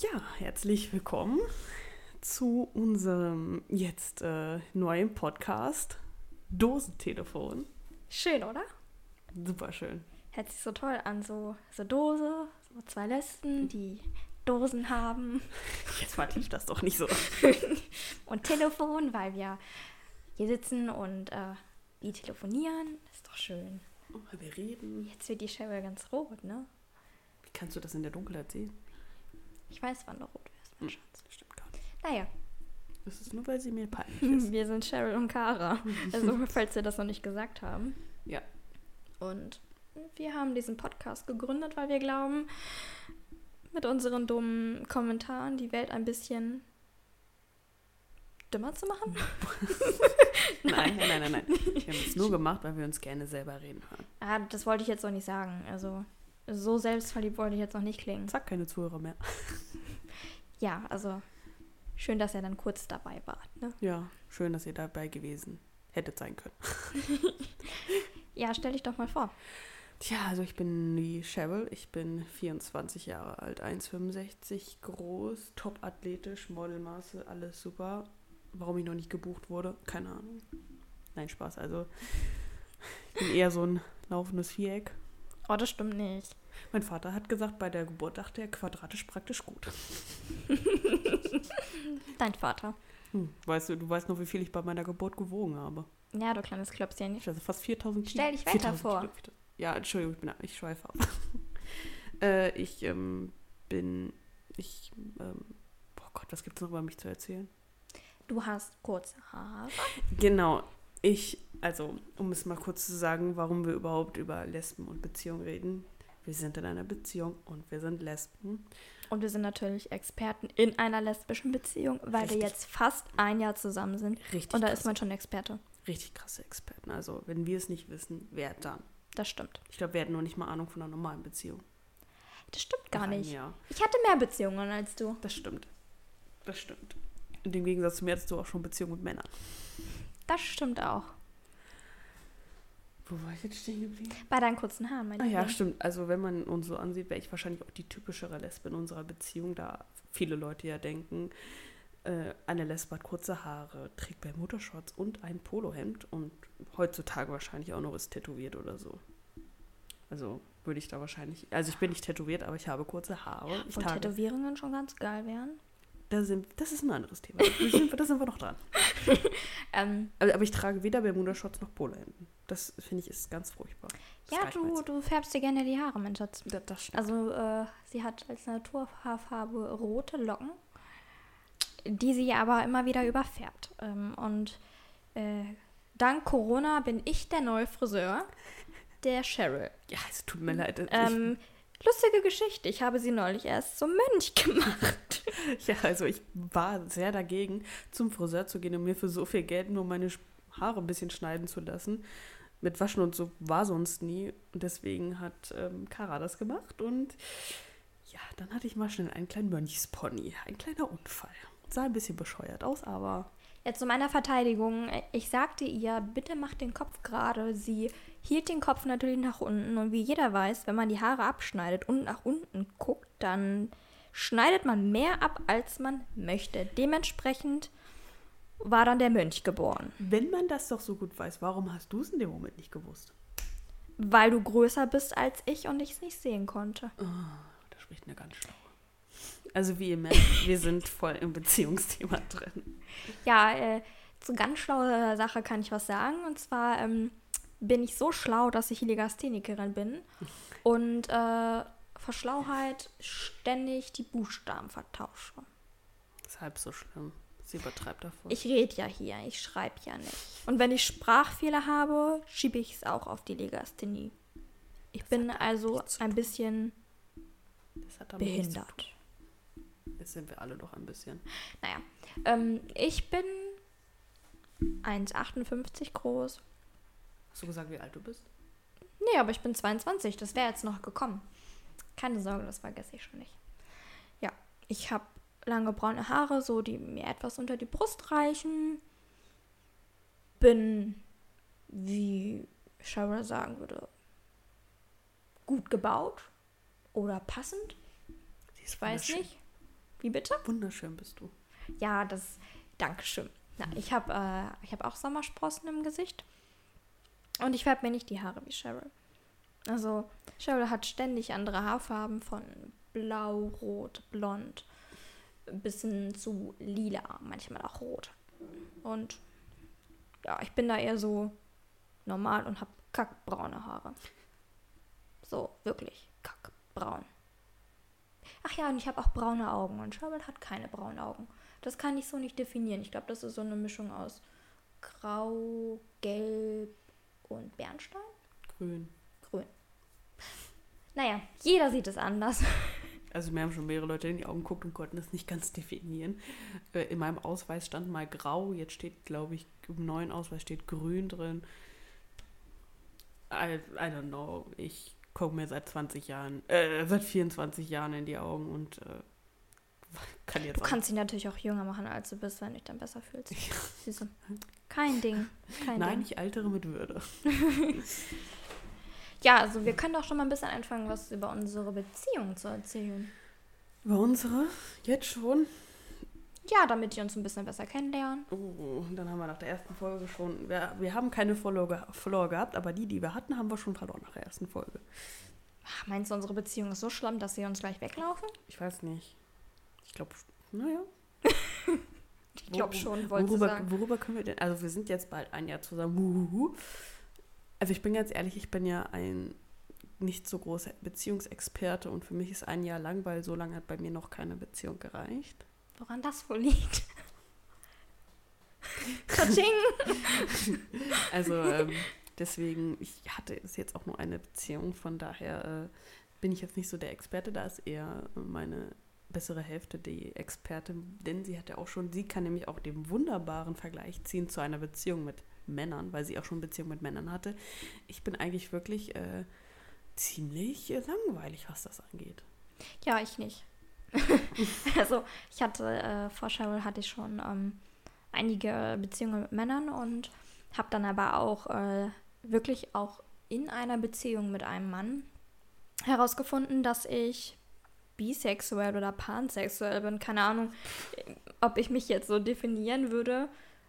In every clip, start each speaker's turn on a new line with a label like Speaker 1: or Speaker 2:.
Speaker 1: Ja, herzlich willkommen zu unserem jetzt äh, neuen Podcast Dosentelefon.
Speaker 2: Schön, oder?
Speaker 1: Super schön.
Speaker 2: Hört sich so toll an, so, so Dose, so zwei Lesben, die Dosen haben.
Speaker 1: Jetzt vertieft das doch nicht so.
Speaker 2: und Telefon, weil wir hier sitzen und äh, die telefonieren. ist doch schön.
Speaker 1: Oh, wir reden.
Speaker 2: Jetzt wird die Scheibe ganz rot, ne?
Speaker 1: Wie kannst du das in der Dunkelheit sehen?
Speaker 2: Ich weiß, wann du rot wirst, mein
Speaker 1: Hm,
Speaker 2: Schatz.
Speaker 1: Stimmt gar nicht.
Speaker 2: Naja,
Speaker 1: Das ist nur, weil sie mir peinlich ist.
Speaker 2: wir sind Cheryl und Kara. Also, falls wir das noch nicht gesagt haben.
Speaker 1: Ja.
Speaker 2: Und wir haben diesen Podcast gegründet, weil wir glauben, mit unseren dummen Kommentaren die Welt ein bisschen dümmer zu machen.
Speaker 1: Nein, nein, nein, nein. Wir haben es nur gemacht, weil wir uns gerne selber reden hören.
Speaker 2: Ah, das wollte ich jetzt noch nicht sagen. Also, so selbstverliebt wollte ich jetzt noch nicht klingen.
Speaker 1: Zack, keine Zuhörer mehr.
Speaker 2: Ja, also, schön, dass ihr dann kurz dabei wart. Ne?
Speaker 1: Ja, schön, dass ihr dabei gewesen hättet sein können.
Speaker 2: Ja, stell dich doch mal vor.
Speaker 1: Tja, also ich bin die Cheryl, ich bin 24 Jahre alt, 1,65 groß, top athletisch, Modelmaße, alles super. Warum ich noch nicht gebucht wurde, keine Ahnung. Nein, Spaß, also ich bin eher so ein laufendes Viereck.
Speaker 2: Oh, das stimmt nicht.
Speaker 1: Mein Vater hat gesagt, bei der Geburt dachte er quadratisch praktisch gut.
Speaker 2: Dein Vater.
Speaker 1: Hm, weißt du, du weißt noch, wie viel ich bei meiner Geburt gewogen habe.
Speaker 2: Ja, du kleines Klöpschen.
Speaker 1: Ich hatte fast 4000 Kilo.
Speaker 2: Stell dich weiter
Speaker 1: 4000
Speaker 2: vor.
Speaker 1: Kilo. Ja, Entschuldigung, ich, bin, ich schweife ab. äh, ich ähm, bin, ich, ähm, oh Gott, was gibt es noch über mich zu erzählen?
Speaker 2: Du hast kurze Haare.
Speaker 1: Genau, ich, also, um es mal kurz zu sagen, warum wir überhaupt über Lesben und Beziehungen reden. Wir sind in einer Beziehung und wir sind Lesben.
Speaker 2: Und wir sind natürlich Experten in einer lesbischen Beziehung, weil
Speaker 1: Richtig.
Speaker 2: wir jetzt fast ein Jahr zusammen sind.
Speaker 1: Richtig,
Speaker 2: Und da
Speaker 1: krass,
Speaker 2: ist man schon Experte.
Speaker 1: richtig krasse Experten. Also, wenn wir es nicht wissen, wer dann?
Speaker 2: Das stimmt.
Speaker 1: Ich glaube, wir hätten noch nicht mal Ahnung von einer normalen Beziehung.
Speaker 2: Das stimmt gar nicht.
Speaker 1: Jahr.
Speaker 2: Ich hatte mehr Beziehungen als du.
Speaker 1: Das stimmt. Das stimmt. In dem Gegensatz zu mir hattest du auch schon Beziehungen mit Männern.
Speaker 2: Das stimmt auch.
Speaker 1: Wo war ich jetzt stehen geblieben?
Speaker 2: Bei deinen kurzen Haaren, mein
Speaker 1: Ah ja, stimmt. Also wenn man uns so ansieht, wäre ich wahrscheinlich auch die typischere Lesbe in unserer Beziehung, da viele Leute ja denken, äh, eine Lesbe hat kurze Haare, trägt Bermuda-Shorts und ein Polohemd und heutzutage wahrscheinlich auch noch ist tätowiert oder so. Also würde ich da wahrscheinlich, also ich bin nicht tätowiert, aber ich habe kurze Haare. Ich
Speaker 2: Wo
Speaker 1: trage,
Speaker 2: Tätowierungen schon ganz geil wären.
Speaker 1: da sind, das ist ein anderes Thema. Da sind, wir- da sind wir noch dran.
Speaker 2: Ähm,
Speaker 1: Aber, aber ich trage weder Bermuda-Shorts noch Polohemden. Das finde ich ist ganz furchtbar. Das
Speaker 2: ja, du, du färbst dir gerne die Haare, mein Schatz.
Speaker 1: Das, das stimmt.
Speaker 2: Also, äh, sie hat als Naturhaarfarbe rote Locken, die sie aber immer wieder überfärbt. Ähm, und äh, dank Corona bin ich der neue Friseur, der Cheryl.
Speaker 1: ja, es tut mir leid.
Speaker 2: Ähm, lustige Geschichte. Ich habe sie neulich erst zum Mönch gemacht.
Speaker 1: Ja, also ich war sehr dagegen, zum Friseur zu gehen und mir für so viel Geld nur meine Haare ein bisschen schneiden zu lassen. Mit Waschen und so war sonst nie. Und deswegen hat ähm, Kara das gemacht. Und ja, dann hatte ich mal schnell einen kleinen Mönchspony. Ein kleiner Unfall. Sah ein bisschen bescheuert aus, aber
Speaker 2: Jetzt zu meiner Verteidigung. Ich sagte ihr, bitte mach den Kopf gerade. Sie hielt den Kopf natürlich nach unten. Und wie jeder weiß, wenn man die Haare abschneidet und nach unten guckt, dann schneidet man mehr ab, als man möchte. Dementsprechend war dann der Mönch geboren.
Speaker 1: wenn man das doch so gut weiß, warum hast du es in dem Moment nicht gewusst?
Speaker 2: Weil du größer bist als ich und ich es nicht sehen konnte.
Speaker 1: Da spricht eine ganz schlaue. Also wie ihr merkt, wir sind voll im Beziehungsthema drin.
Speaker 2: Ja, äh, zu ganz schlauer Sache kann ich was sagen. Und zwar ähm, bin ich so schlau, dass ich Legasthenikerin bin und äh, vor Schlauheit ständig die Buchstaben vertausche.
Speaker 1: Ist halb so schlimm. Sie übertreibt davon.
Speaker 2: Ich rede ja hier, ich schreibe ja nicht. Und wenn ich Sprachfehler habe, schiebe ich es auch auf die Legasthenie. Ich bin also ein bisschen
Speaker 1: Das
Speaker 2: behindert.
Speaker 1: Jetzt sind wir alle doch ein bisschen.
Speaker 2: Naja, ähm, ich bin 1,58 groß.
Speaker 1: Hast du gesagt, wie alt du bist?
Speaker 2: Nee, aber ich bin 22. Das wäre jetzt noch gekommen. Keine Sorge, das vergesse ich schon nicht. Ja, ich habe lange braune Haare, so die mir etwas unter die Brust reichen. Bin, wie Cheryl sagen würde, gut gebaut oder passend.
Speaker 1: Sie ist
Speaker 2: Ich weiß nicht. Wie bitte?
Speaker 1: Wunderschön bist du.
Speaker 2: Ja, das. Dankeschön. Na, ich habe äh, hab auch Sommersprossen im Gesicht. Und ich färbe mir nicht die Haare wie Cheryl. Also, Cheryl hat ständig andere Haarfarben von blau, rot, blond bis hin zu lila, manchmal auch rot. Und ja, ich bin da eher so normal und habe kackbraune Haare. So, wirklich kackbraun. Ach ja, und ich habe auch braune Augen und Cheryl hat keine braunen Augen. Das kann ich so nicht definieren. Ich glaube, das ist so eine Mischung aus Grau, Gelb und Bernstein.
Speaker 1: Grün.
Speaker 2: Grün. Naja, jeder sieht es anders.
Speaker 1: Also mir haben schon mehrere Leute in die Augen geguckt und konnten das nicht ganz definieren. Äh, in meinem Ausweis stand mal grau, jetzt steht, glaube ich, im neuen Ausweis steht grün drin. I, I don't know. Ich gucke mir seit 20 Jahren, äh, seit 24 Jahren in die Augen und äh, kann jetzt
Speaker 2: Du kannst ihn natürlich auch jünger machen, als du bist, wenn du dich dann besser fühlst. Du? Kein Ding. Kein
Speaker 1: Nein,
Speaker 2: Ding.
Speaker 1: ich altere mit Würde.
Speaker 2: Ja, also wir können doch schon mal ein bisschen anfangen, was über unsere Beziehung zu erzählen.
Speaker 1: Über unsere? Jetzt schon?
Speaker 2: Ja, damit die uns ein bisschen besser kennenlernen.
Speaker 1: Oh, dann haben wir nach der ersten Folge schon. Wir, wir haben keine Follower, Follower gehabt, aber die, die wir hatten, haben wir schon verloren nach der ersten Folge.
Speaker 2: Ach, Meinst du, unsere Beziehung ist so schlimm, dass sie uns gleich weglaufen?
Speaker 1: Ich weiß nicht. Ich glaube, naja.
Speaker 2: Ich glaube schon, wollte
Speaker 1: worüber,
Speaker 2: sagen.
Speaker 1: worüber können wir denn? Also, wir sind jetzt bald ein Jahr zusammen. Huhuhu. Also, ich bin ganz ehrlich, ich bin ja ein nicht so großer Beziehungsexperte und für mich ist ein Jahr lang, weil so lange hat bei mir noch keine Beziehung gereicht.
Speaker 2: Woran das wohl liegt?
Speaker 1: Also, ähm, deswegen, ich hatte es jetzt auch nur eine Beziehung, von daher äh, bin ich jetzt nicht so der Experte, da ist eher meine bessere Hälfte die Expertin, denn sie hat ja auch schon, sie kann nämlich auch den wunderbaren Vergleich ziehen zu einer Beziehung mit Männern, weil sie auch schon Beziehung mit Männern hatte. Ich bin eigentlich wirklich äh, ziemlich äh, langweilig, was das angeht.
Speaker 2: Ja, ich nicht. also, ich hatte, äh, vor Cheryl hatte ich schon ähm, einige Beziehungen mit Männern und habe dann aber auch äh, wirklich auch in einer Beziehung mit einem Mann herausgefunden, dass ich bisexuell oder pansexuell bin. Keine Ahnung, ob ich mich jetzt so definieren würde.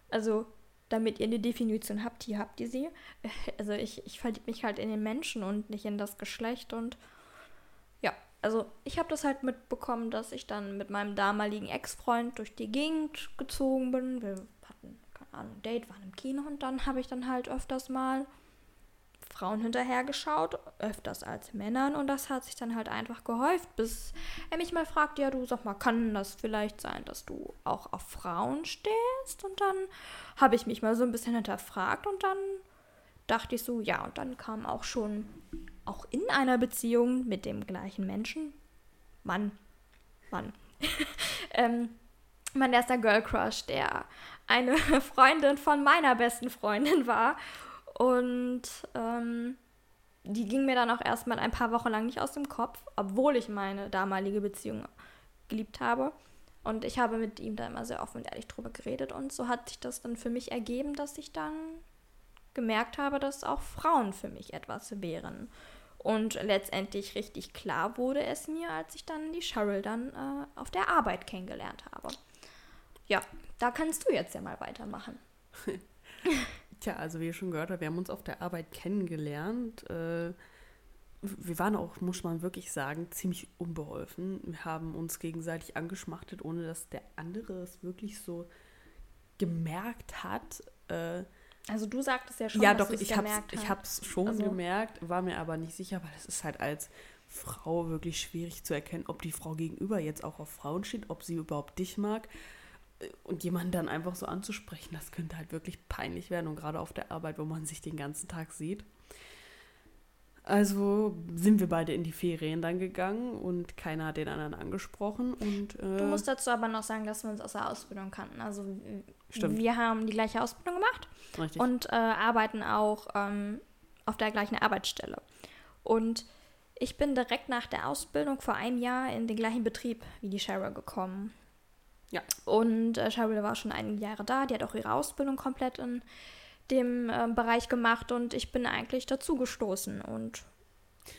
Speaker 2: Also, damit ihr eine Definition habt, hier habt ihr sie. Also, ich, ich verliebe mich halt in den Menschen und nicht in das Geschlecht und ja, also ich habe das halt mitbekommen, dass ich dann mit meinem damaligen Ex-Freund durch die Gegend gezogen bin. Wir hatten, keine Ahnung, ein Date, waren im Kino und dann habe ich dann halt öfters mal Frauen hinterhergeschaut, öfters als Männern und das hat sich dann halt einfach gehäuft, bis er mich mal fragt, ja du sag mal, kann das vielleicht sein, dass du auch auf Frauen stehst? Und dann habe ich mich mal so ein bisschen hinterfragt und dann dachte ich so, ja, und dann kam auch schon auch in einer Beziehung mit dem gleichen Menschen, Mann, Mann, ähm, mein erster Girl Crush, der eine Freundin von meiner besten Freundin war. Und ähm, die ging mir dann auch erstmal ein paar Wochen lang nicht aus dem Kopf, obwohl ich meine damalige Beziehung geliebt habe. Und ich habe mit ihm da immer sehr offen und ehrlich drüber geredet. Und so hat sich das dann für mich ergeben, dass ich dann gemerkt habe, dass auch Frauen für mich etwas wären. Und letztendlich richtig klar wurde es mir, als ich dann die Cheryl dann äh, auf der Arbeit kennengelernt habe. Ja, da kannst du jetzt ja mal weitermachen.
Speaker 1: Tja, also wie ihr schon gehört habt, wir haben uns auf der Arbeit kennengelernt. Äh, wir waren auch, muss man wirklich sagen, ziemlich unbeholfen. Wir haben uns gegenseitig angeschmachtet, ohne dass der andere es wirklich so gemerkt hat. Äh,
Speaker 2: Also du sagtest ja schon,
Speaker 1: ja,
Speaker 2: dass
Speaker 1: doch, ich hab's,
Speaker 2: gemerkt
Speaker 1: ich hab's schon
Speaker 2: Also-
Speaker 1: gemerkt, war mir aber nicht sicher, weil es ist halt als Frau wirklich schwierig zu erkennen, ob die Frau gegenüber jetzt auch auf Frauen steht, ob sie überhaupt dich mag. Und jemanden dann einfach so anzusprechen, das könnte halt wirklich peinlich werden. Und gerade auf der Arbeit, wo man sich den ganzen Tag sieht. Also sind wir beide in die Ferien dann gegangen und keiner hat den anderen angesprochen. Und, äh,
Speaker 2: Du musst dazu aber noch sagen, dass wir uns aus der Ausbildung kannten. Also
Speaker 1: Stimmt.
Speaker 2: wir haben die gleiche Ausbildung gemacht
Speaker 1: richtig.
Speaker 2: und äh, arbeiten auch ähm, auf der gleichen Arbeitsstelle. Und ich bin direkt nach der Ausbildung vor einem Jahr in den gleichen Betrieb wie die Cheryl gekommen.
Speaker 1: Ja.
Speaker 2: Und äh, Cheryl war schon einige Jahre da, die hat auch ihre Ausbildung komplett in dem ähm, Bereich gemacht und ich bin eigentlich dazu gestoßen und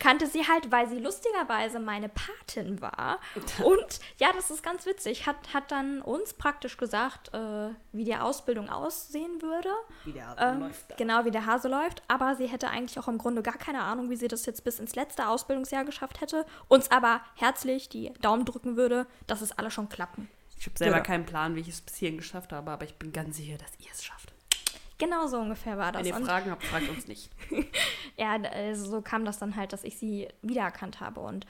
Speaker 2: kannte sie halt, weil sie lustigerweise meine Patin war. Und ja, das ist ganz witzig. Hat, hat dann uns praktisch gesagt, äh, wie die Ausbildung aussehen würde.
Speaker 1: Wie der Hase
Speaker 2: Ähm,
Speaker 1: läuft. da.
Speaker 2: genau, wie der Hase läuft. Aber sie hätte eigentlich auch im Grunde gar keine Ahnung, wie sie das jetzt bis ins letzte Ausbildungsjahr geschafft hätte. Uns aber herzlich die Daumen drücken würde, dass es alle schon klappen.
Speaker 1: Ich habe selber
Speaker 2: Ja.
Speaker 1: keinen Plan, wie ich es bis hierhin geschafft habe, aber ich bin ganz sicher, dass ihr es schafft.
Speaker 2: Genau so ungefähr war das.
Speaker 1: Wenn ihr Fragen habt, fragt uns nicht.
Speaker 2: ja, also so kam das dann halt, dass ich sie wiedererkannt habe. Und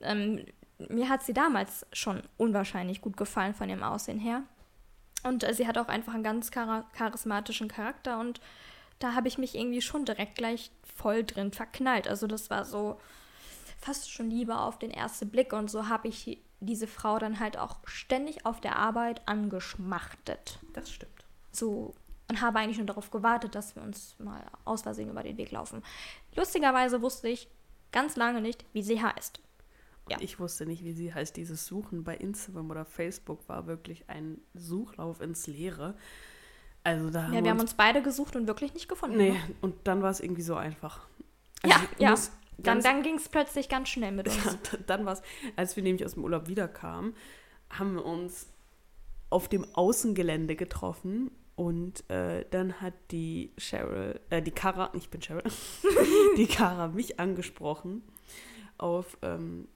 Speaker 2: ähm, mir hat sie damals schon unwahrscheinlich gut gefallen von ihrem Aussehen her. Und äh, sie hat auch einfach einen ganz chara charismatischen Charakter und da habe ich mich irgendwie schon direkt gleich voll drin verknallt. Also das war so fast schon Liebe auf den ersten Blick und so habe ich diese Frau dann halt auch ständig auf der Arbeit angeschmachtet.
Speaker 1: Das stimmt.
Speaker 2: So und habe eigentlich nur darauf gewartet, dass wir uns mal aus Versehen über den Weg laufen. Lustigerweise wusste ich ganz lange nicht, wie sie heißt. Ja.
Speaker 1: ich wusste nicht, wie sie heißt. Dieses Suchen bei Instagram oder Facebook war wirklich ein Suchlauf ins Leere. Also da haben
Speaker 2: Ja, wir haben uns beide gesucht und wirklich nicht gefunden.
Speaker 1: Nee,
Speaker 2: ne?
Speaker 1: und dann war es irgendwie so einfach.
Speaker 2: Ja,
Speaker 1: ich
Speaker 2: ja.
Speaker 1: muss
Speaker 2: Dann, dann ging es plötzlich ganz schnell mit uns.
Speaker 1: Ja, dann war es, als wir nämlich aus dem Urlaub wiederkamen, haben wir uns auf dem Außengelände getroffen und äh, dann hat die Cheryl, äh, die Kara, ich bin Cheryl, die Kara mich angesprochen auf ähm,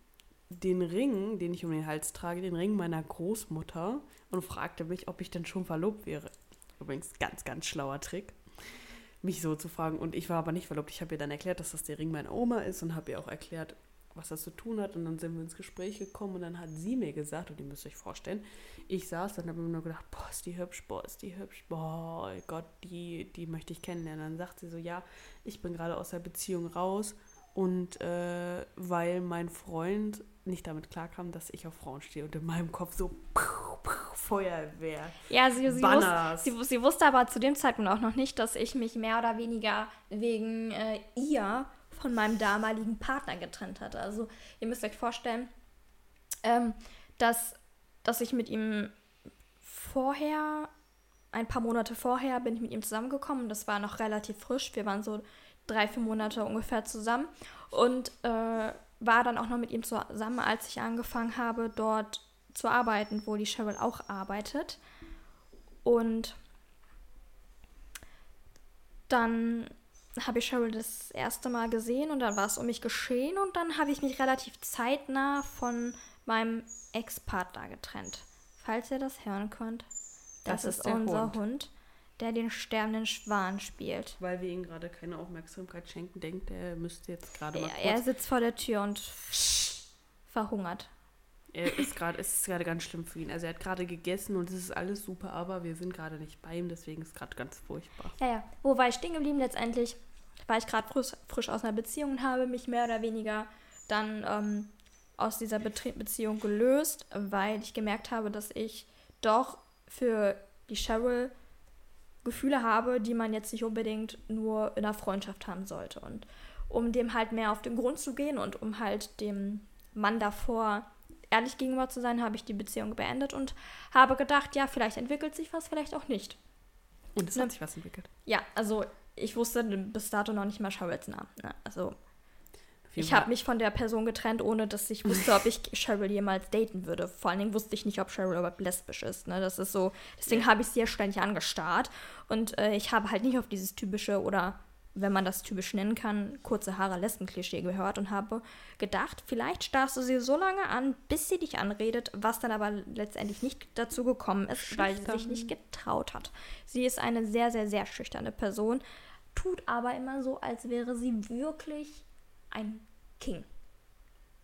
Speaker 1: den Ring, den ich um den Hals trage, den Ring meiner Großmutter und fragte mich, ob ich denn schon verlobt wäre. Übrigens ganz, ganz schlauer Trick, mich so zu fragen. Und ich war aber nicht verlobt. Ich habe ihr dann erklärt, dass das der Ring meiner Oma ist und habe ihr auch erklärt, was das zu tun hat. Und dann sind wir ins Gespräch gekommen und dann hat sie mir gesagt, und ihr müsst euch vorstellen, ich saß dann habe mir nur gedacht, boah, ist die hübsch, boah, ist die hübsch, boah, Gott, die, die möchte ich kennenlernen. Dann sagt sie so, ja, ich bin gerade aus der Beziehung raus und äh, weil mein Freund nicht damit klarkam, dass ich auf Frauen stehe und in meinem Kopf so puh, puh, Feuerwehr.
Speaker 2: Ja, sie, sie, wusste, sie, sie wusste aber zu dem Zeitpunkt auch noch nicht, dass ich mich mehr oder weniger wegen äh, ihr von meinem damaligen Partner getrennt hatte. Also ihr müsst euch vorstellen, ähm, dass, dass ich mit ihm vorher, ein paar Monate vorher, bin ich mit ihm zusammengekommen. Das war noch relativ frisch. Wir waren so drei, vier Monate ungefähr zusammen. Und äh, war dann auch noch mit ihm zusammen, als ich angefangen habe, dort zu arbeiten, wo die Cheryl auch arbeitet. Und dann habe ich Cheryl das erste Mal gesehen und dann war es um mich geschehen und dann habe ich mich relativ zeitnah von meinem Ex-Partner getrennt. Falls ihr das hören könnt, das,
Speaker 1: Das ist
Speaker 2: ist, unser
Speaker 1: Hund.
Speaker 2: Hund. Der den sterbenden Schwan spielt.
Speaker 1: Weil wir ihm gerade keine Aufmerksamkeit schenken, denkt er, müsste jetzt gerade mal
Speaker 2: Er, er
Speaker 1: kurz.
Speaker 2: sitzt vor der Tür und verhungert.
Speaker 1: Er ist gerade, es ist gerade ganz schlimm für ihn. Also er hat gerade gegessen und es ist alles super, aber wir sind gerade nicht bei ihm, deswegen ist es gerade ganz furchtbar.
Speaker 2: Ja, ja. Wo war ich stehen geblieben letztendlich? War ich gerade frisch, frisch aus einer Beziehung und habe mich mehr oder weniger dann ähm, aus dieser Betre Beziehung gelöst, weil ich gemerkt habe, dass ich doch für die Cheryl Gefühle habe, die man jetzt nicht unbedingt nur in einer Freundschaft haben sollte. Und um dem halt mehr auf den Grund zu gehen und um halt dem Mann davor ehrlich gegenüber zu sein, habe ich die Beziehung beendet und habe gedacht, ja, vielleicht entwickelt sich was, vielleicht auch nicht.
Speaker 1: Und es
Speaker 2: Ne.
Speaker 1: hat sich was entwickelt.
Speaker 2: Ja, also ich wusste bis dato noch nicht mal Cheryls Namen. Ne? Also ich habe mich von der Person getrennt, ohne dass ich wusste, ob ich Cheryl jemals daten würde. Vor allen Dingen wusste ich nicht, ob Cheryl überhaupt lesbisch ist. Ne? Das ist so, deswegen habe ich sie ja ständig angestarrt. Und äh, ich habe halt nicht auf dieses typische oder wenn man das typisch nennen kann, kurze Haare Lesben-Klischee gehört und habe gedacht, vielleicht starrst du sie so lange an, bis sie dich anredet, was dann aber letztendlich nicht dazu gekommen ist, weil sie sich
Speaker 1: Schüchtern.
Speaker 2: nicht getraut hat. Sie ist eine sehr, sehr, sehr schüchterne Person, tut aber immer so, als wäre sie wirklich ein King.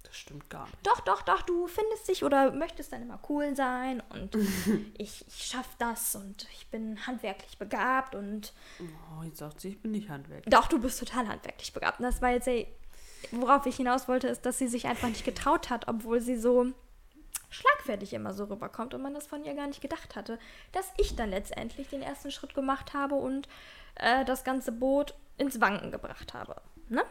Speaker 1: Das stimmt gar nicht.
Speaker 2: Doch, doch, doch, du findest dich oder möchtest dann immer cool sein und ich, ich schaff das und ich bin handwerklich begabt und
Speaker 1: Oh, jetzt sagt sie, ich bin nicht Handwerker.
Speaker 2: doch, du bist total handwerklich begabt. Und das war jetzt, ey, worauf ich hinaus wollte, ist, dass sie sich einfach nicht getraut hat, obwohl sie so schlagfertig immer so rüberkommt und man das von ihr gar nicht gedacht hatte, dass ich dann letztendlich den ersten Schritt gemacht habe und äh, das ganze Boot ins Wanken gebracht habe. Ne?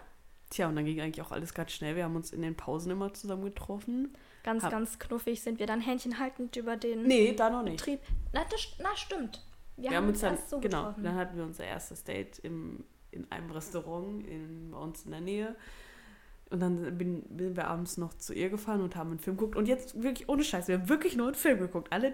Speaker 1: Tja, und dann ging eigentlich auch alles ganz schnell. Wir haben uns in den Pausen immer zusammen getroffen.
Speaker 2: Ganz,
Speaker 1: Hab-
Speaker 2: ganz knuffig sind wir dann händchenhaltend über den
Speaker 1: Nee, da noch nicht.
Speaker 2: Betrieb. Na, das, na stimmt. Wir,
Speaker 1: Wir haben uns dann,
Speaker 2: so
Speaker 1: genau,
Speaker 2: getroffen.
Speaker 1: dann hatten wir unser erstes Date im, in einem Restaurant in, bei uns in der Nähe. Und dann bin, sind wir abends noch zu ihr gefahren und haben einen Film geguckt. Und jetzt wirklich ohne Scheiß, wir haben wirklich nur einen Film geguckt. Alle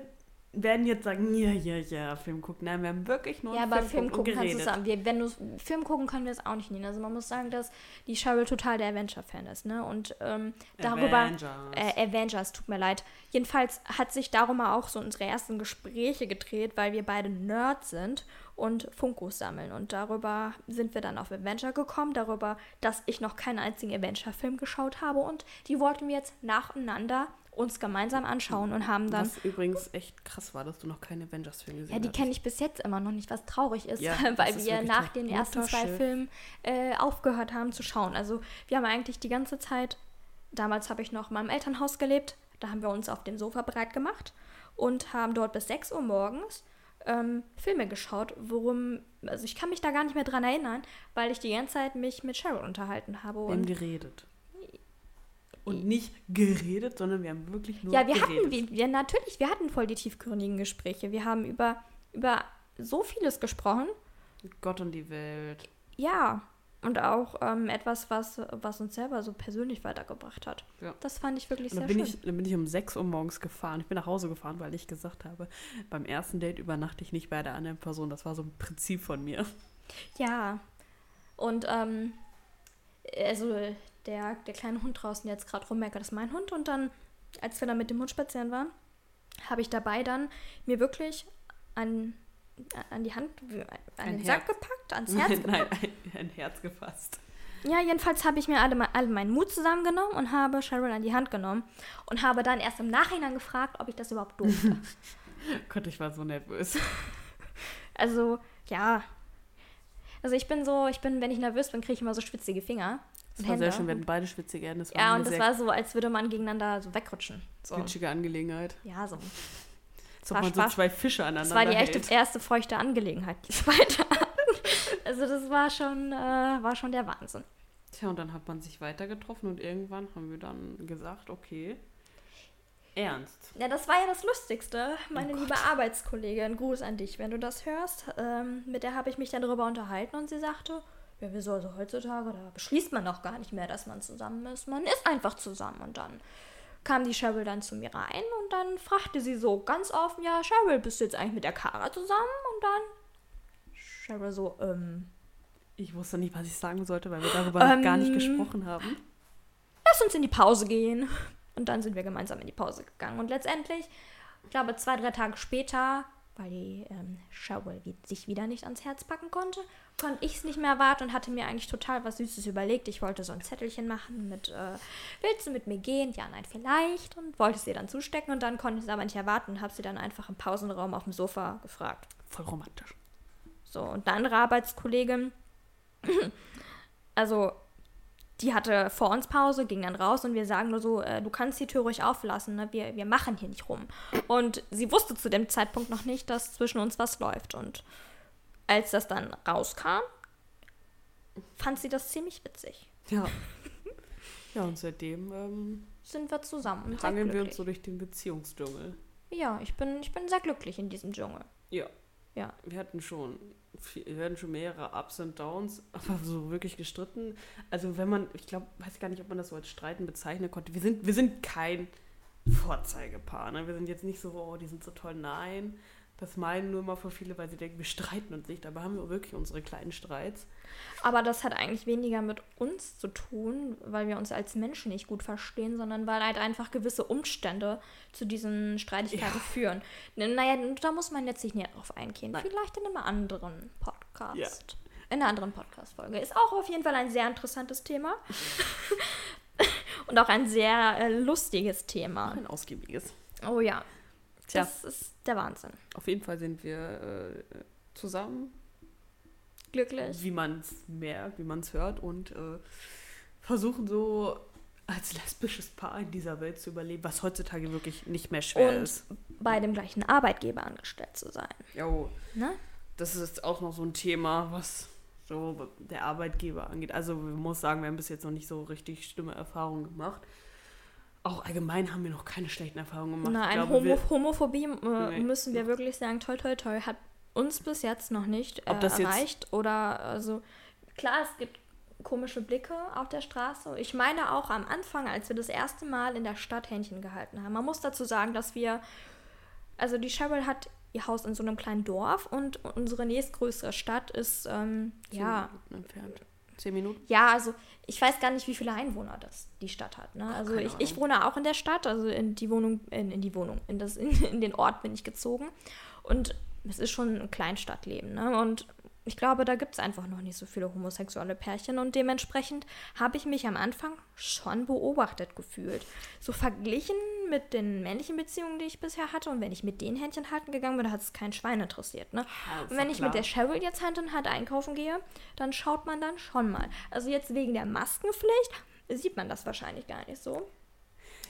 Speaker 1: werden jetzt sagen, ja, ja, ja, Film gucken. Nein, wir haben wirklich nur
Speaker 2: Ja, aber
Speaker 1: Film,
Speaker 2: Film
Speaker 1: geguckt und
Speaker 2: gucken kannst du. Wir, wenn du Film gucken, können wir es auch nicht nehmen. Also man muss sagen, dass die Cheryl total der Avenger-Fan ist, ne? Und ähm, darüber.
Speaker 1: Avengers.
Speaker 2: Äh, Avengers, tut mir leid. Jedenfalls hat sich darum auch so unsere ersten Gespräche gedreht, weil wir beide Nerds sind und Funkos sammeln. Und darüber sind wir dann auf Avenger gekommen, darüber, dass ich noch keinen einzigen Avenger-Film geschaut habe. Und die wollten wir jetzt nacheinander uns gemeinsam anschauen und haben dann.
Speaker 1: Was übrigens echt krass war, dass du noch keine Avengers-Filme gesehen
Speaker 2: Ja, die
Speaker 1: hast.
Speaker 2: kenne ich bis jetzt immer noch nicht, was traurig ist,
Speaker 1: Ja,
Speaker 2: weil
Speaker 1: ist
Speaker 2: wir nach den ersten zwei. Filmen äh, aufgehört haben zu schauen. Also wir haben eigentlich die ganze Zeit, damals habe ich noch in meinem Elternhaus gelebt, da haben wir uns auf dem Sofa breit gemacht und haben dort bis 6 Uhr morgens ähm, Filme geschaut, worum, also ich kann mich da gar nicht mehr dran erinnern, weil ich die ganze Zeit mich mit Cheryl unterhalten habe.
Speaker 1: Wir haben
Speaker 2: Und
Speaker 1: geredet. Und nicht geredet, sondern wir haben wirklich nur
Speaker 2: ja, wir
Speaker 1: geredet.
Speaker 2: hatten, wir, wir, natürlich, wir hatten voll die tiefgründigen Gespräche. Wir haben über, über so vieles gesprochen.
Speaker 1: Gott und die Welt.
Speaker 2: Ja, und auch ähm, etwas, was, was uns selber so persönlich weitergebracht hat.
Speaker 1: Ja.
Speaker 2: Das fand ich wirklich
Speaker 1: Und
Speaker 2: sehr
Speaker 1: bin,
Speaker 2: schön.
Speaker 1: ich, dann bin ich um 6 Uhr morgens gefahren. Ich bin nach Hause gefahren, weil ich gesagt habe, beim ersten Date übernachte ich nicht bei der anderen Person. Das war so ein Prinzip von mir.
Speaker 2: Ja. Und ähm, also der, der kleine Hund draußen, der jetzt gerade rummeckert, ist mein Hund. Und dann, als wir dann mit dem Hund spazieren waren, habe ich dabei dann mir wirklich an, an die Hand, an
Speaker 1: Ein
Speaker 2: den Sack
Speaker 1: Herz.
Speaker 2: gepackt, ans Herz gepackt.
Speaker 1: Nein, ein, ein Herz gefasst.
Speaker 2: Ja, jedenfalls habe ich mir alle, alle meinen Mut zusammengenommen und habe Cheryl an die Hand genommen und habe dann erst im Nachhinein gefragt, ob ich das überhaupt durfte.
Speaker 1: Gott, ich war so nervös.
Speaker 2: also, ja. Also ich bin so, ich bin, wenn ich nervös bin, kriege ich immer so schwitzige Finger.
Speaker 1: Das war sehr
Speaker 2: Hände.
Speaker 1: schön, wir hatten beide schwitzige Hände. Das
Speaker 2: Ja, und das
Speaker 1: sehr
Speaker 2: war so, als würde man gegeneinander so wegrutschen. So.
Speaker 1: glitschige Angelegenheit.
Speaker 2: Ja, so.
Speaker 1: Als ob
Speaker 2: war
Speaker 1: man so
Speaker 2: Spaß.
Speaker 1: zwei Fische aneinander
Speaker 2: Das war die echte erste feuchte Angelegenheit, die zweite. also das war schon, äh, war schon der Wahnsinn.
Speaker 1: Tja, und dann hat man sich weiter getroffen und irgendwann haben wir dann gesagt, okay, ernst.
Speaker 2: Ja, das war ja das Lustigste. Meine
Speaker 1: Oh
Speaker 2: liebe Arbeitskollegin, Gruß an dich, wenn du das hörst. Ähm, mit der habe ich mich dann darüber unterhalten und sie sagte, ja, wieso also heutzutage, da beschließt man doch gar nicht mehr, dass man zusammen ist. Man ist einfach zusammen. Und dann kam die Cheryl dann zu mir rein und dann fragte sie so ganz offen, ja, Cheryl, bist du jetzt eigentlich mit der Kara zusammen? Und dann Cheryl so, ähm,
Speaker 1: Ich wusste nicht, was ich sagen sollte, weil wir darüber noch gar nicht
Speaker 2: Ähm,
Speaker 1: gesprochen haben.
Speaker 2: lass uns in die Pause gehen. Und dann sind wir gemeinsam in die Pause gegangen. Und letztendlich, ich glaube, zwei, drei Tage später, weil die ähm, Cheryl sich wieder nicht ans Herz packen konnte, konnte ich es nicht mehr erwarten und hatte mir eigentlich total was Süßes überlegt. Ich wollte so ein Zettelchen machen mit, äh, willst du mit mir gehen? Ja, nein, vielleicht. Und wollte es ihr dann zustecken. Und dann konnte ich es aber nicht erwarten und habe sie dann einfach im Pausenraum auf dem Sofa gefragt.
Speaker 1: Voll romantisch.
Speaker 2: So, und eine andere Arbeitskollegin, also die hatte vor uns Pause, ging dann raus und wir sagen nur so, äh, du kannst die Tür ruhig auflassen, ne? wir, wir machen hier nicht rum. Und sie wusste zu dem Zeitpunkt noch nicht, dass zwischen uns was läuft. Und als das dann rauskam, fand sie das ziemlich witzig.
Speaker 1: Ja. Ja, und seitdem ähm,
Speaker 2: Sind wir zusammen
Speaker 1: hangeln wir uns so durch den Beziehungsdschungel.
Speaker 2: Ja, ich bin, ich bin sehr glücklich in diesem Dschungel.
Speaker 1: Ja.
Speaker 2: Ja.
Speaker 1: Wir hatten schon, viel, wir hatten schon mehrere Ups und Downs, aber so wirklich gestritten. Also wenn man, ich glaube, weiß gar nicht, ob man das so als Streiten bezeichnen konnte. Wir sind, wir sind kein Vorzeigepaar. Ne? Wir sind jetzt nicht so, oh, die sind so toll. Nein, das meinen nur immer für viele, weil sie denken, wir streiten uns nicht. Dabei haben wir wirklich unsere kleinen Streits.
Speaker 2: Aber das hat eigentlich weniger mit uns zu tun, weil wir uns als Menschen nicht gut verstehen, sondern weil halt einfach gewisse Umstände zu diesen Streitigkeiten führen. N- Naja, da muss man jetzt nicht näher drauf eingehen.
Speaker 1: Nein.
Speaker 2: Vielleicht in einem anderen Podcast.
Speaker 1: Ja.
Speaker 2: In einer anderen Podcast-Folge. Ist auch auf jeden Fall ein sehr interessantes Thema. Und auch ein sehr äh, lustiges Thema.
Speaker 1: Ein ausgiebiges.
Speaker 2: Oh ja.
Speaker 1: Tja.
Speaker 2: Das ist der Wahnsinn.
Speaker 1: Auf jeden Fall sind wir äh, zusammen,
Speaker 2: Glücklich.
Speaker 1: wie man es merkt, wie man es hört und äh, versuchen so als lesbisches Paar in dieser Welt zu überleben, was heutzutage wirklich nicht mehr schwer
Speaker 2: Und
Speaker 1: ist.
Speaker 2: bei dem gleichen Arbeitgeber angestellt zu sein.
Speaker 1: Jo,
Speaker 2: Ne?
Speaker 1: das ist auch noch so ein Thema, was so der Arbeitgeber angeht. Also man muss sagen, wir haben bis jetzt noch nicht so richtig schlimme Erfahrungen gemacht. Auch allgemein haben wir noch keine schlechten Erfahrungen gemacht.
Speaker 2: Nein,
Speaker 1: glaube,
Speaker 2: Homo Homophobie äh,
Speaker 1: Nee.
Speaker 2: müssen wir wirklich sagen, toi toi toi, hat uns bis jetzt noch nicht äh, erreicht. Oder also klar, es gibt komische Blicke auf der Straße. Ich meine auch am Anfang, als wir das erste Mal in der Stadt Händchen gehalten haben. Man muss dazu sagen, dass wir, also die Cheryl hat ihr Haus in so einem kleinen Dorf und unsere nächstgrößere Stadt ist, ähm, ja,
Speaker 1: entfernt. Zehn Minuten?
Speaker 2: ja, also ich weiß gar nicht, wie viele Einwohner das die Stadt hat. Ne? Also ich, ich wohne auch in der Stadt, also in die Wohnung, in, in die Wohnung, in, das, in, in den Ort bin ich gezogen. Und es ist schon ein Kleinstadtleben. Ne? Und ich glaube, da gibt es einfach noch nicht so viele homosexuelle Pärchen. Und dementsprechend habe ich mich am Anfang schon beobachtet gefühlt. So verglichen mit den männlichen Beziehungen, die ich bisher hatte. Und wenn ich mit den Händchen halten gegangen bin, hat es kein Schwein interessiert. Ne?
Speaker 1: Ja,
Speaker 2: Und wenn ich mit
Speaker 1: klar.
Speaker 2: der Cheryl jetzt Hand in Hand einkaufen gehe, dann schaut man dann schon mal. Also jetzt wegen der Maskenpflicht sieht man das wahrscheinlich gar nicht so.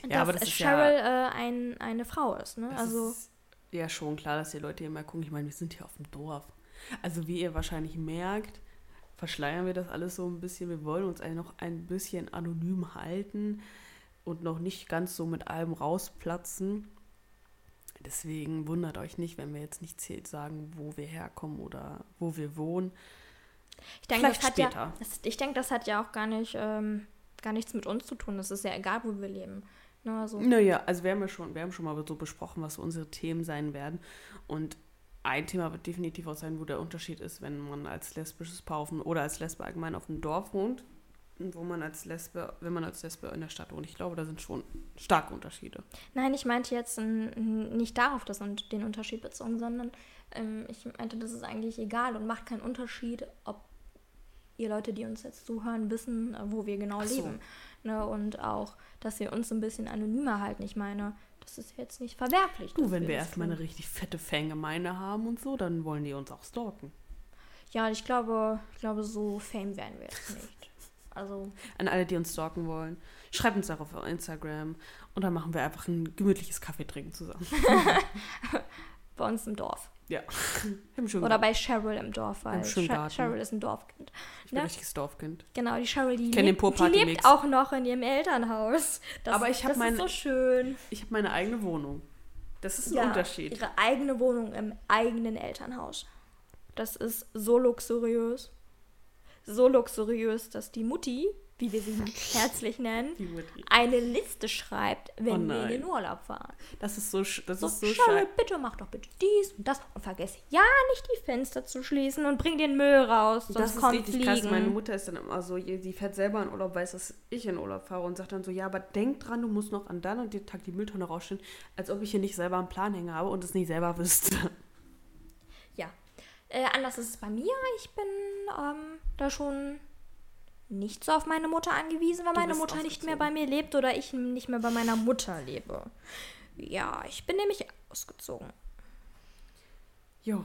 Speaker 1: Ja, aber das ist ja-
Speaker 2: Cheryl äh, ein, eine Frau ist. Ne? Also
Speaker 1: ist ja schon klar, dass die Leute immer gucken. Ich meine, wir sind hier auf dem Dorf. Also wie ihr wahrscheinlich merkt, verschleiern wir das alles so ein bisschen. Wir wollen uns eigentlich noch ein bisschen anonym halten und noch nicht ganz so mit allem rausplatzen. Deswegen wundert euch nicht, wenn wir jetzt nicht zählt sagen, wo wir herkommen oder wo wir wohnen.
Speaker 2: ich denke, das ja, das, ich denke, das hat ja auch gar nicht, ähm, gar nichts mit uns zu tun. Das ist ja egal, wo wir leben. Ne? Also,
Speaker 1: Naja, also wir haben ja schon, wir haben schon mal so besprochen, was so unsere Themen sein werden. Und ein Thema wird definitiv auch sein, wo der Unterschied ist, wenn man als lesbisches Paar auf dem, oder als Lesbe allgemein auf dem Dorf wohnt wo man als Lesbe, wenn man als Lesbe in der Stadt wohnt. Ich glaube, da sind schon starke Unterschiede.
Speaker 2: Nein, ich meinte jetzt nicht darauf das und den Unterschied bezogen, sondern ähm, ich meinte, das ist eigentlich egal und macht keinen Unterschied, ob ihr Leute, die uns jetzt zuhören, wissen, äh, wo wir genau
Speaker 1: so.
Speaker 2: leben. Ne? Und auch, dass wir uns ein bisschen anonymer halten. Ich meine, das ist jetzt nicht verwerflich.
Speaker 1: Du,
Speaker 2: dass
Speaker 1: wenn wir
Speaker 2: das
Speaker 1: erstmal eine richtig fette Fangemeinde haben und so, dann wollen die uns auch stalken.
Speaker 2: Ja, ich glaube, ich glaube, so fame werden wir jetzt nicht. Also,
Speaker 1: An alle, die uns stalken wollen, schreibt uns darauf auf Instagram und dann machen wir einfach ein gemütliches Kaffeetrinken zusammen.
Speaker 2: bei uns im Dorf.
Speaker 1: Ja. Im
Speaker 2: Oder bei Cheryl im Dorf, weil
Speaker 1: Im Garten.
Speaker 2: Cheryl ist ein Dorfkind.
Speaker 1: ich bin ein
Speaker 2: ne?
Speaker 1: richtiges Dorfkind.
Speaker 2: Genau, die Cheryl, die, lebt, die lebt auch noch in ihrem Elternhaus. Das,
Speaker 1: Aber ich
Speaker 2: das
Speaker 1: meine-
Speaker 2: ist so schön.
Speaker 1: Ich habe meine eigene Wohnung. Das ist ein
Speaker 2: Ja,
Speaker 1: Unterschied.
Speaker 2: Ihre eigene Wohnung im eigenen Elternhaus. Das ist so luxuriös. So luxuriös, dass die Mutti, wie wir sie herzlich nennen, eine Liste schreibt, wenn
Speaker 1: Oh
Speaker 2: wir in den Urlaub fahren.
Speaker 1: Das ist so, sch- das
Speaker 2: So,
Speaker 1: ist so scheiße.
Speaker 2: bitte mach doch bitte dies und das und vergiss ja nicht die Fenster zu schließen und bring den Müll raus, sonst
Speaker 1: Das ist
Speaker 2: kommt
Speaker 1: richtig
Speaker 2: Fliegen.
Speaker 1: krass. Meine Mutter ist dann immer so, die fährt selber in Urlaub, weiß, dass ich in Urlaub fahre und sagt dann so, ja, aber denk dran, du musst noch an dann und den Tag die Mülltonne rausstellen, als ob ich hier nicht selber einen Plan hängen habe und es nicht selber wüsste.
Speaker 2: Äh, anders ist es bei mir. Ich bin ähm, da schon nicht so auf meine Mutter angewiesen, weil
Speaker 1: Du
Speaker 2: meine Mutter nicht mehr bei mir lebt oder ich nicht mehr bei meiner Mutter lebe. Ja, ich bin nämlich ausgezogen.
Speaker 1: Jo.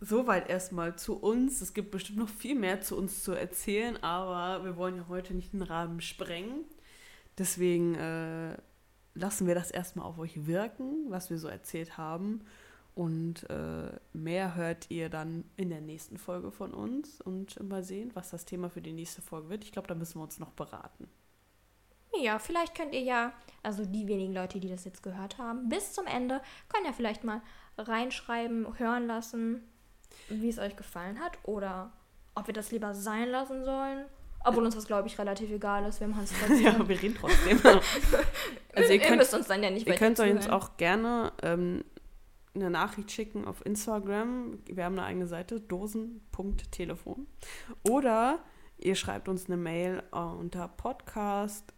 Speaker 1: Soweit erstmal zu uns. Es gibt bestimmt noch viel mehr zu uns zu erzählen, aber wir wollen ja heute nicht den Rahmen sprengen. Deswegen äh, lassen wir das erstmal auf euch wirken, was wir so erzählt haben. Und äh, mehr hört ihr dann in der nächsten Folge von uns und mal sehen, was das Thema für die nächste Folge wird. Ich glaube, da müssen wir uns noch beraten.
Speaker 2: Ja, vielleicht könnt ihr ja, also die wenigen Leute, die das jetzt gehört haben, bis zum Ende, können ja vielleicht mal reinschreiben, hören lassen, wie es euch gefallen hat oder ob wir das lieber sein lassen sollen. Obwohl uns das, glaube ich, relativ egal ist. Wir haben Hans
Speaker 1: ja, wir reden trotzdem. also ihr
Speaker 2: ihr
Speaker 1: könnt,
Speaker 2: müsst uns dann ja nicht
Speaker 1: Ihr könnt euch uns auch gerne ähm, eine Nachricht schicken auf Instagram. Wir haben eine eigene Seite, dosen.telefon. Oder ihr schreibt uns eine Mail unter podcast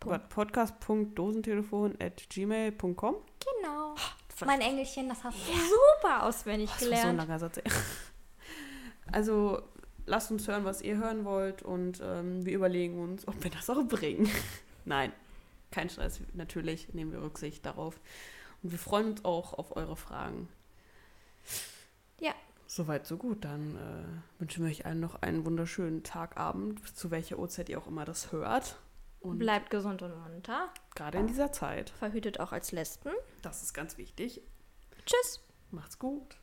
Speaker 1: podcast.dosentelefon at gmail.com.
Speaker 2: Genau. Mein Engelchen, das hast du super auswendig
Speaker 1: Das war so ein
Speaker 2: gelernt.
Speaker 1: langer Satz. Also lasst uns hören, was ihr hören wollt und ähm, wir überlegen uns, ob wir das auch bringen. Nein, kein Stress. Natürlich nehmen wir Rücksicht darauf. Und wir freuen uns auch auf eure Fragen.
Speaker 2: Ja.
Speaker 1: Soweit, so gut. Dann äh, wünschen wir euch allen noch einen wunderschönen Tagabend, zu welcher Uhrzeit ihr auch immer das hört. Und
Speaker 2: Bleibt gesund und munter.
Speaker 1: gerade in dieser Zeit.
Speaker 2: Verhütet auch als Lesben.
Speaker 1: Das ist ganz wichtig.
Speaker 2: Tschüss.
Speaker 1: Macht's gut.